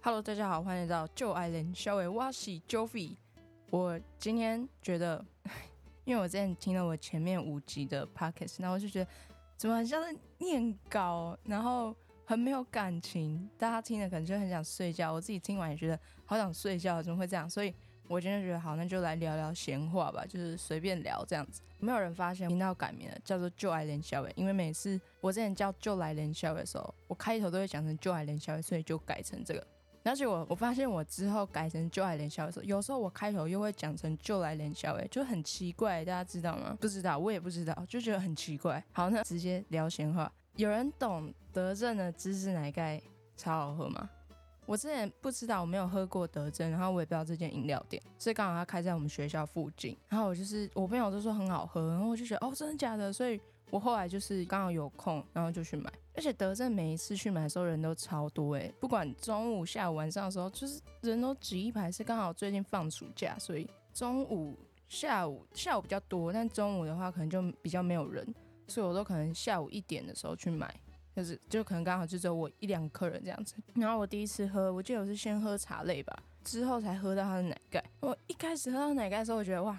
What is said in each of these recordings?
Hello，大家好，欢迎来到旧爱人小伟哇西 Joey。我今天觉得，因为我之前听了我前面五集的 podcast，然后我就觉得怎么很像是念稿，然后很没有感情，大家听了可能就很想睡觉。我自己听完也觉得好想睡觉，怎么会这样？所以我今天觉得好，那就来聊聊闲话吧，就是随便聊这样子。没有人发现频道改名了，叫做旧爱连小伟，因为每次我之前叫旧来连小伟的时候，我开头都会讲成旧爱连小伟，所以就改成这个。而且我我发现我之后改成就爱连小的时候，有时候我开头又会讲成就来连小，哎，就很奇怪，大家知道吗？不知道，我也不知道，就觉得很奇怪。好，那直接聊闲话。有人懂德政的芝士奶盖超好喝吗？我之前不知道，我没有喝过德政，然后我也不知道这间饮料店，所以刚好它开在我们学校附近。然后我就是我朋友都说很好喝，然后我就觉得哦，真的假的？所以。我后来就是刚好有空，然后就去买，而且德政每一次去买的时候人都超多哎，不管中午、下午、晚上的时候，就是人都挤一排。是刚好最近放暑假，所以中午、下午、下午比较多，但中午的话可能就比较没有人，所以我都可能下午一点的时候去买，就是就可能刚好就只有我一两客人这样子。然后我第一次喝，我记得我是先喝茶类吧，之后才喝到它的奶盖。我一开始喝到奶盖的时候，我觉得哇。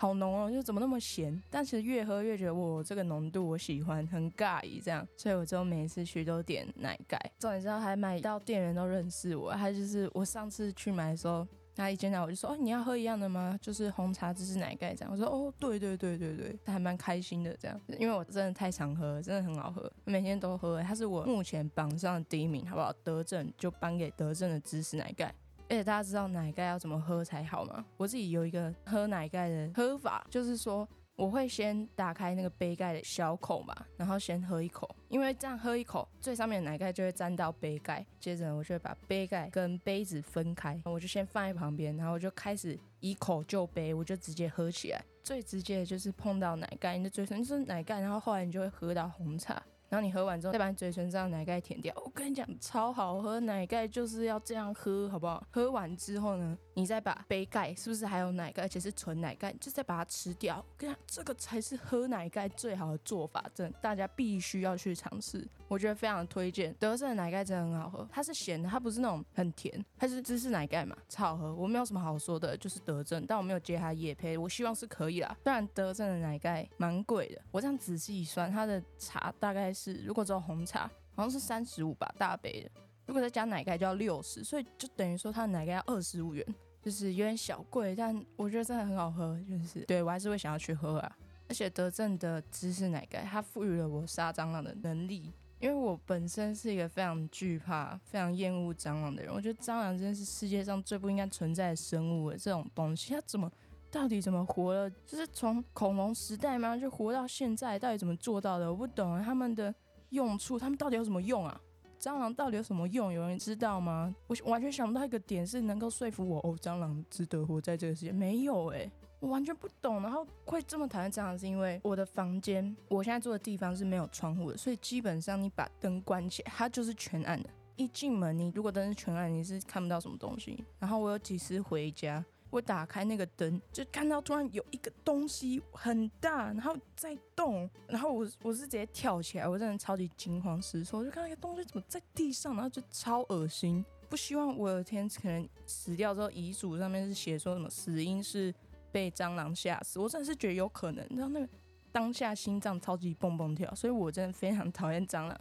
好浓哦，就怎么那么咸？但是越喝越觉得我这个浓度我喜欢，很尬意这样，所以我就每次去都点奶盖。重点是还买到店员都认识我，他就是我上次去买的时候，他一见到我就说：“哦，你要喝一样的吗？就是红茶芝士奶盖这样。”我说：“哦，对对对对对。”他还蛮开心的这样，因为我真的太常喝，真的很好喝，每天都喝。他是我目前榜上第一名，好不好？德政就颁给德政的芝士奶盖。而且大家知道奶盖要怎么喝才好吗？我自己有一个喝奶盖的喝法，就是说我会先打开那个杯盖的小口嘛，然后先喝一口，因为这样喝一口，最上面的奶盖就会沾到杯盖。接着我就会把杯盖跟杯子分开，我就先放在旁边，然后我就开始以口就杯，我就直接喝起来。最直接的就是碰到奶盖，你的嘴唇就是奶盖，然后后来你就会喝到红茶。然后你喝完之后，再把你嘴唇上奶盖舔掉。我跟你讲，超好喝，奶盖就是要这样喝，好不好？喝完之后呢？你再把杯盖是不是还有奶盖，而且是纯奶盖，就再把它吃掉。我跟你讲，这个才是喝奶盖最好的做法，真的，大家必须要去尝试。我觉得非常推荐，德胜的奶盖真的很好喝，它是咸的，它不是那种很甜，它是芝士奶盖嘛，超好喝。我没有什么好说的，就是德胜，但我没有接它夜配，我希望是可以啦。虽然德胜的奶盖蛮贵的，我这样仔细一算，它的茶大概是，如果只有红茶，好像是三十五吧，大杯的。如果再加奶盖就要六十，所以就等于说它的奶盖要二十五元，就是有点小贵，但我觉得真的很好喝，就是对我还是会想要去喝啊。而且德政的芝士奶盖，它赋予了我杀蟑螂的能力，因为我本身是一个非常惧怕、非常厌恶蟑螂的人。我觉得蟑螂真的是世界上最不应该存在的生物，这种东西它怎么到底怎么活了？就是从恐龙时代吗？就活到现在，到底怎么做到的？我不懂他们的用处，他们到底有什么用啊？蟑螂到底有什么用？有人知道吗？我完全想不到一个点是能够说服我哦，蟑螂值得活在这个世界。没有哎，我完全不懂。然后会这么讨厌蟑螂，是因为我的房间，我现在住的地方是没有窗户的，所以基本上你把灯关起来，它就是全暗的。一进门，你如果灯是全暗，你是看不到什么东西。然后我有几次回家。我打开那个灯，就看到突然有一个东西很大，然后在动，然后我我是直接跳起来，我真的超级惊慌失措，我就看到一个东西怎么在地上，然后就超恶心。不希望我有一天可能死掉之后，遗嘱上面是写说什么死因是被蟑螂吓死，我真的是觉得有可能，你知道那个当下心脏超级蹦蹦跳，所以我真的非常 讨厌蟑螂，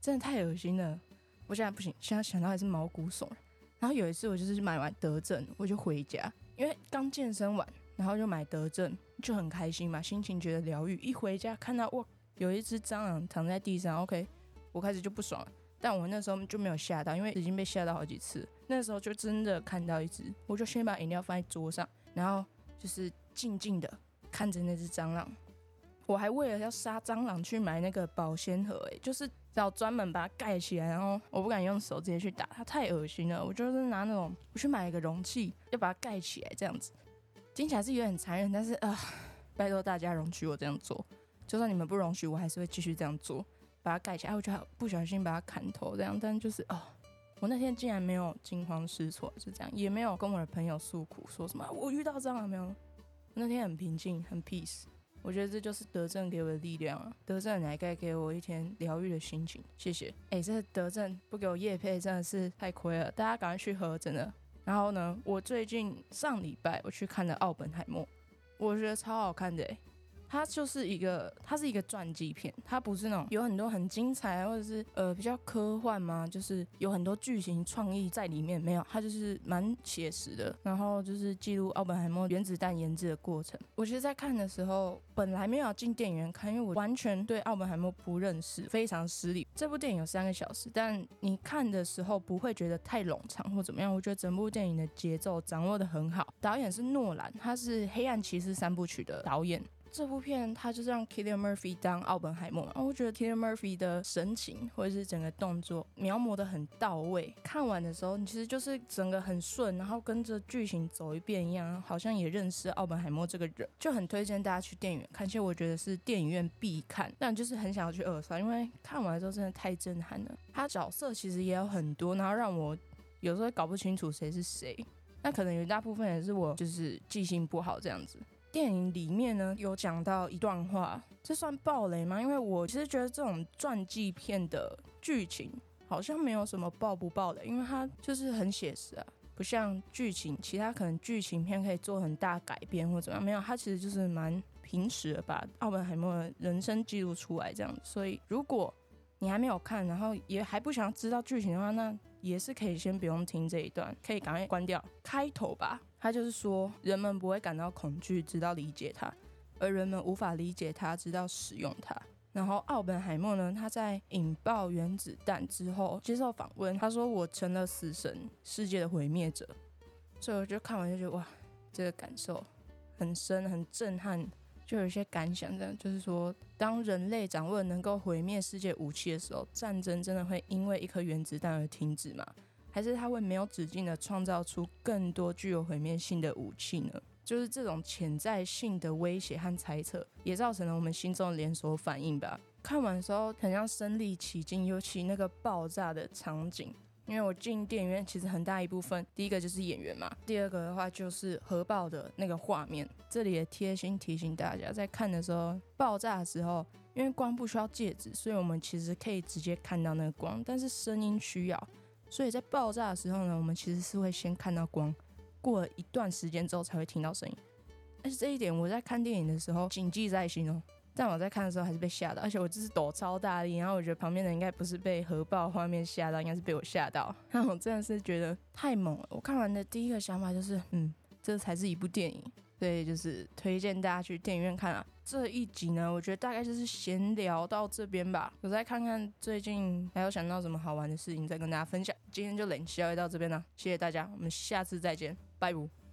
真的太恶心了。我现在不行，现在想到还是毛骨悚然。然后有一次我就是买完德政，我就回家，因为刚健身完，然后就买德政，就很开心嘛，心情觉得疗愈。一回家看到哇，有一只蟑螂躺在地上，OK，我开始就不爽了。但我那时候就没有吓到，因为已经被吓到好几次。那时候就真的看到一只，我就先把饮料放在桌上，然后就是静静的看着那只蟑螂。我还为了要杀蟑螂去买那个保鲜盒，哎，就是要专门把它盖起来，然后我不敢用手直接去打它，太恶心了。我就是拿那种，我去买一个容器，要把它盖起来，这样子听起来是有点残忍，但是啊，拜托大家容许我这样做，就算你们不容许，我还是会继续这样做，把它盖起来。我就不小心把它砍头这样，但就是哦，我那天竟然没有惊慌失措，是这样，也没有跟我的朋友诉苦，说什么我遇到蟑螂没有，那天很平静，很 peace。我觉得这就是德政给我的力量啊！德政还该给我一天疗愈的心情，谢谢。哎，这德政不给我叶配真的是太亏了，大家赶快去喝，真的。然后呢，我最近上礼拜我去看了《奥本海默》，我觉得超好看的。它就是一个，它是一个传记片，它不是那种有很多很精彩或者是呃比较科幻吗？就是有很多剧情创意在里面，没有，它就是蛮写实的。然后就是记录奥本海默原子弹研制的过程。我其实，在看的时候，本来没有进电影院看，因为我完全对奥本海默不认识，非常失礼。这部电影有三个小时，但你看的时候不会觉得太冗长或怎么样。我觉得整部电影的节奏掌握的很好。导演是诺兰，他是《黑暗骑士》三部曲的导演。这部片他就是让 Killian Murphy 当奥本海默，然后我觉得 Killian Murphy 的神情或者是整个动作描摹的很到位。看完的时候，你其实就是整个很顺，然后跟着剧情走一遍一样，好像也认识奥本海默这个人，就很推荐大家去电影院看。其实我觉得是电影院必看，但就是很想要去二刷，因为看完之后真的太震撼了。他角色其实也有很多，然后让我有时候搞不清楚谁是谁。那可能有一大部分也是我就是记性不好这样子。电影里面呢有讲到一段话，这算暴雷吗？因为我其实觉得这种传记片的剧情好像没有什么暴不暴雷，因为它就是很写实啊，不像剧情，其他可能剧情片可以做很大改编或怎么样，没有，它其实就是蛮平实的，把奥本海默的人生记录出来这样子。所以如果你还没有看，然后也还不想知道剧情的话，那也是可以先不用听这一段，可以赶快关掉开头吧。他就是说，人们不会感到恐惧，直到理解它；而人们无法理解它，直到使用它。然后奥本海默呢，他在引爆原子弹之后接受访问，他说：“我成了死神，世界的毁灭者。”所以我就看完就觉得，哇，这个感受很深，很震撼，就有一些感想。这样就是说，当人类掌握能够毁灭世界武器的时候，战争真的会因为一颗原子弹而停止吗？还是他会没有止境的创造出更多具有毁灭性的武器呢？就是这种潜在性的威胁和猜测，也造成了我们心中的连锁反应吧。看完的时候很像身临其境，尤其那个爆炸的场景。因为我进电影院，其实很大一部分，第一个就是演员嘛，第二个的话就是核爆的那个画面。这里也贴心提醒大家，在看的时候，爆炸的时候，因为光不需要戒指，所以我们其实可以直接看到那个光，但是声音需要。所以在爆炸的时候呢，我们其实是会先看到光，过了一段时间之后才会听到声音。而且这一点我在看电影的时候谨记在心哦。但我在看的时候还是被吓到，而且我就是抖超大力，然后我觉得旁边的应该不是被核爆画面吓到，应该是被我吓到。那我真的是觉得太猛了。我看完的第一个想法就是，嗯，这才是一部电影。所以就是推荐大家去电影院看啊。这一集呢，我觉得大概就是闲聊到这边吧。我再看看最近还有想到什么好玩的事情，再跟大家分享。今天就冷笑到这边了，谢谢大家，我们下次再见，拜拜。